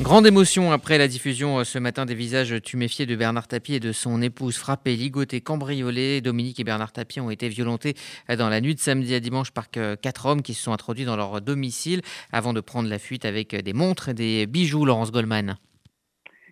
Grande émotion après la diffusion euh, ce matin des visages tuméfiés de Bernard Tapie et de son épouse frappée, ligotée, cambriolée. Dominique et Bernard Tapie ont été violentés euh, dans la nuit de samedi à dimanche par quatre hommes qui se sont introduits dans leur domicile avant de prendre la fuite avec des montres et des bijoux, Laurence Goldman.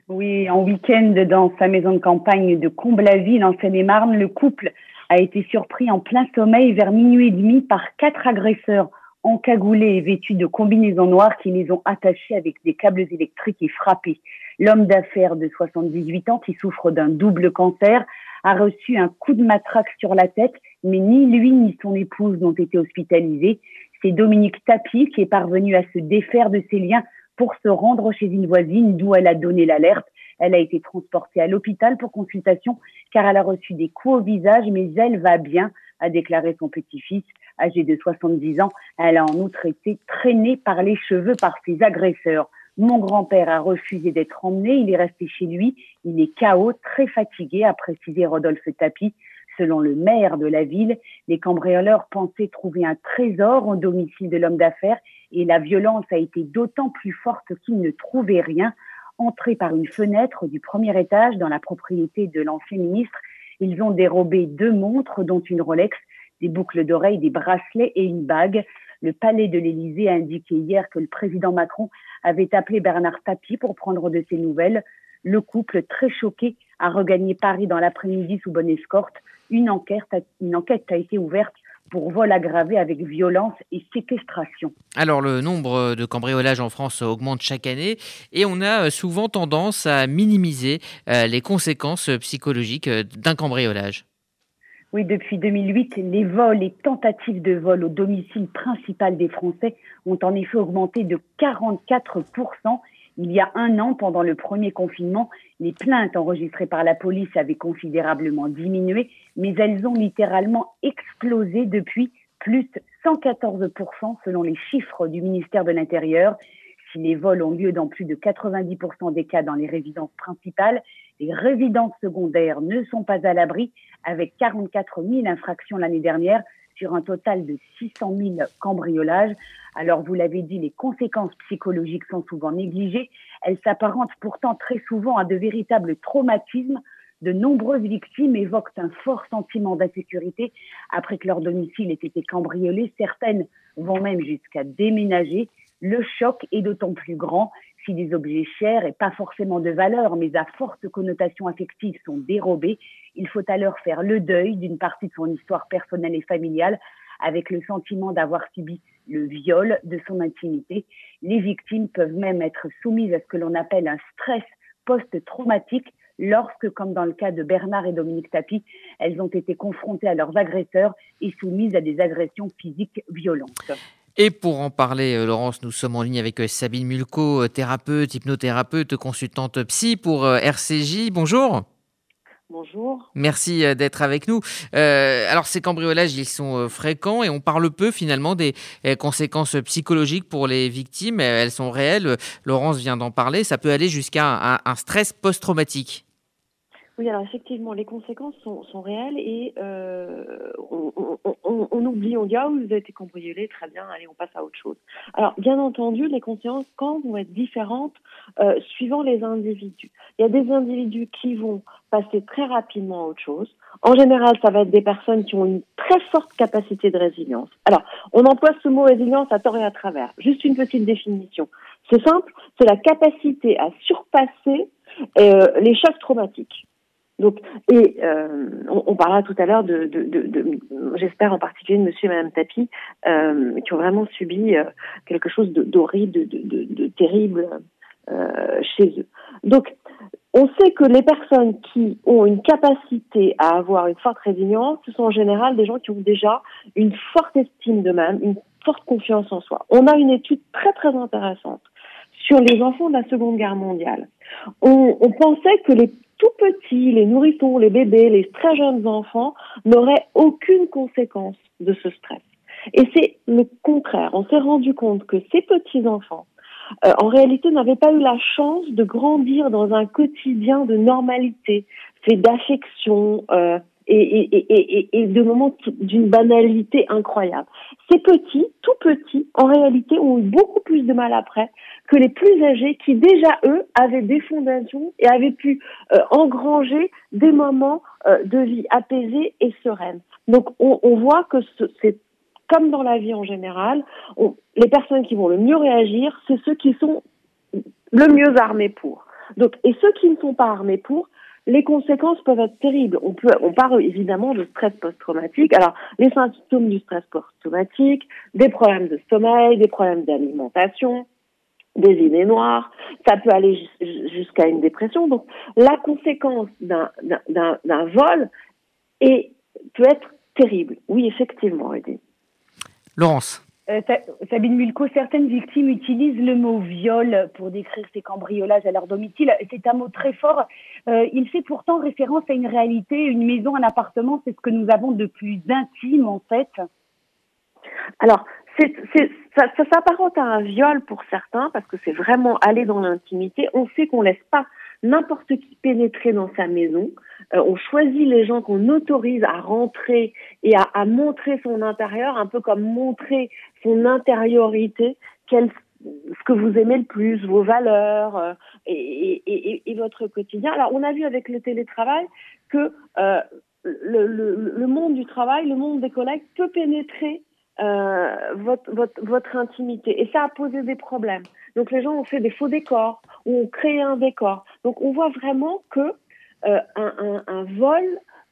Oui, en week-end dans sa maison de campagne de Comblaville en Seine-et-Marne, le couple a été surpris en plein sommeil vers minuit et demi par quatre agresseurs encagoulés et vêtus de combinaisons noires qui les ont attachés avec des câbles électriques et frappés. L'homme d'affaires de 78 ans qui souffre d'un double cancer a reçu un coup de matraque sur la tête, mais ni lui ni son épouse n'ont été hospitalisés. C'est Dominique Tapie qui est parvenu à se défaire de ses liens pour se rendre chez une voisine d'où elle a donné l'alerte. Elle a été transportée à l'hôpital pour consultation car elle a reçu des coups au visage, mais elle va bien, a déclaré son petit-fils âgé de 70 ans. Elle a en outre été traînée par les cheveux par ses agresseurs. Mon grand-père a refusé d'être emmené, il est resté chez lui, il est KO, très fatigué, a précisé Rodolphe Tapi. Selon le maire de la ville, les cambrioleurs pensaient trouver un trésor au domicile de l'homme d'affaires et la violence a été d'autant plus forte qu'ils ne trouvaient rien. Entrés par une fenêtre du premier étage dans la propriété de l'ancien ministre, ils ont dérobé deux montres, dont une Rolex, des boucles d'oreilles, des bracelets et une bague. Le palais de l'Élysée a indiqué hier que le président Macron avait appelé Bernard Tapie pour prendre de ses nouvelles. Le couple, très choqué, a regagné Paris dans l'après-midi sous bonne escorte. Une enquête, une enquête a été ouverte pour vol aggravé avec violence et séquestration. Alors le nombre de cambriolages en France augmente chaque année et on a souvent tendance à minimiser euh, les conséquences psychologiques euh, d'un cambriolage. Oui, depuis 2008, les vols et tentatives de vol au domicile principal des Français ont en effet augmenté de 44 il y a un an, pendant le premier confinement, les plaintes enregistrées par la police avaient considérablement diminué, mais elles ont littéralement explosé depuis plus 114% selon les chiffres du ministère de l'Intérieur. Si les vols ont lieu dans plus de 90% des cas dans les résidences principales, les résidences secondaires ne sont pas à l'abri, avec 44 000 infractions l'année dernière sur un total de 600 000 cambriolages. Alors, vous l'avez dit, les conséquences psychologiques sont souvent négligées. Elles s'apparentent pourtant très souvent à de véritables traumatismes. De nombreuses victimes évoquent un fort sentiment d'insécurité après que leur domicile ait été cambriolé. Certaines vont même jusqu'à déménager. Le choc est d'autant plus grand si des objets chers et pas forcément de valeur, mais à forte connotation affective sont dérobés. Il faut alors faire le deuil d'une partie de son histoire personnelle et familiale avec le sentiment d'avoir subi le viol de son intimité. Les victimes peuvent même être soumises à ce que l'on appelle un stress post-traumatique lorsque, comme dans le cas de Bernard et Dominique Tapie, elles ont été confrontées à leurs agresseurs et soumises à des agressions physiques violentes. Et pour en parler, euh, Laurence, nous sommes en ligne avec euh, Sabine Mulco, euh, thérapeute, hypnothérapeute, consultante psy pour RCJ. Bonjour. Bonjour. Merci d'être avec nous. alors ces cambriolages, ils sont fréquents et on parle peu finalement des conséquences psychologiques pour les victimes. Elles sont réelles. Laurence vient d'en parler. Ça peut aller jusqu'à un stress post-traumatique. Oui, alors effectivement, les conséquences sont, sont réelles et euh, on, on, on, oublie, on dit ah vous avez été cambriolé, très bien, allez on passe à autre chose. Alors bien entendu, les conséquences vont être différentes euh, suivant les individus. Il y a des individus qui vont passer très rapidement à autre chose. En général, ça va être des personnes qui ont une très forte capacité de résilience. Alors, on emploie ce mot résilience à tort et à travers. Juste une petite définition. C'est simple, c'est la capacité à surpasser euh, les chocs traumatiques. Donc, et euh, on, on, parlera tout à l'heure de, de, de, de j'espère en particulier de Monsieur et Madame Tapi, euh, qui ont vraiment subi euh, quelque chose d'horrible, de, terrible euh, chez eux. Donc, on sait que les personnes qui ont une capacité à avoir une forte résilience, ce sont en général des gens qui ont déjà une forte estime d'eux-mêmes, une forte confiance en soi. On a une étude très très intéressante sur les enfants de la Seconde Guerre mondiale. On, on pensait que les tout petits, les nourrissons, les bébés, les très jeunes enfants n'auraient aucune conséquence de ce stress. Et c'est le contraire. On s'est rendu compte que ces petits enfants, euh, en réalité, n'avaient pas eu la chance de grandir dans un quotidien de normalité, fait d'affection euh, et, et, de moments d'une banalité incroyable. Ces petits, tout petits, en réalité, ont eu beaucoup plus de mal après que les plus âgés qui déjà, eux, avaient des fondations et avaient pu euh, engranger des moments euh, de vie apaisés et sereines. Donc on, on voit que c'est comme dans la vie en général, les personnes qui vont le mieux réagir, c'est ceux qui sont le mieux armés pour. Donc, et ceux qui ne sont pas armés pour, les conséquences peuvent être terribles. On peut, on parle évidemment de stress post-traumatique. Alors, les symptômes du stress post-traumatique, des problèmes de sommeil, des problèmes d'alimentation, des idées noires, ça peut aller jusqu'à une dépression. Donc, la conséquence d'un vol peut être terrible. Oui, effectivement, Edith. Laurence. Euh, Sabine Mulco, certaines victimes utilisent le mot viol pour décrire ces cambriolages à leur domicile. C'est un mot très fort. Euh, il fait pourtant référence à une réalité, une maison, un appartement. C'est ce que nous avons de plus intime, en fait. Alors, ça, s'apparente à un viol pour certains parce que c'est vraiment aller dans l'intimité. On sait qu'on laisse pas n'importe qui pénétrer dans sa maison. Euh, on choisit les gens qu'on autorise à rentrer et à, à, montrer son intérieur, un peu comme montrer son intériorité, quel, ce que vous aimez le plus, vos valeurs euh, et, et, et, votre quotidien. Alors, on a vu avec le télétravail que euh, le, le, le, monde du travail, le monde des collègues peut pénétrer euh, votre, votre, votre intimité. Et ça a posé des problèmes. Donc les gens ont fait des faux décors ou ont créé un décor. Donc on voit vraiment que euh, un, un, un, vol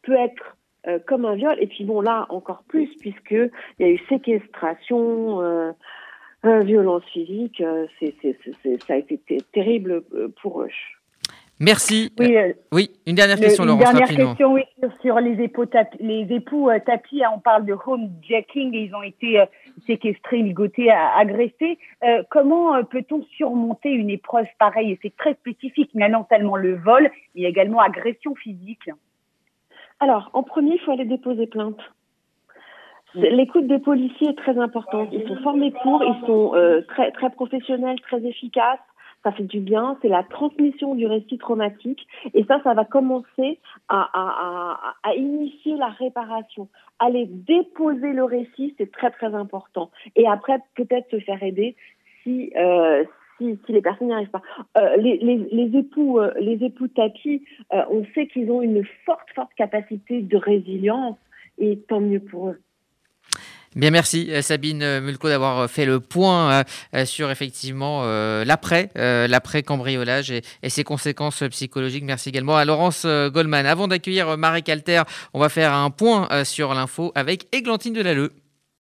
peut être euh, comme un viol. Et puis bon là encore plus puisque il y a eu séquestration, euh, violence physique. c'est, ça a été terrible pour eux. Merci. Oui, euh, oui, une dernière question, Laurence. Une dernière question, oui, sur les époux, les époux euh, tapis. Hein, on parle de homejacking et ils ont été euh, séquestrés, ligotés, agressés. comment peut-on surmonter une épreuve pareille? Et c'est très spécifique, mais non seulement le vol, mais également agression physique. Alors, en premier, il faut aller déposer plainte. L'écoute des policiers est très importante. Ils sont formés pour, ils sont très très professionnels, très efficaces ça fait du bien, c'est la transmission du récit traumatique et ça, ça va commencer à, initier la réparation. Aller déposer le récit, c'est très très important. Et après, peut-être se faire aider si, euh, les personnes n'y arrivent pas. Euh, les, époux, euh, les époux tapis, on sait qu'ils ont une forte, forte capacité de résilience et tant mieux pour eux. Bien, merci euh, Sabine euh, Mulco d'avoir euh, fait le point sur effectivement l'après, l'après cambriolage et, ses conséquences psychologiques. Merci également à Laurence Goldman. Avant d'accueillir Marie Calter, on va faire un point sur l'info avec Églantine Delalleux.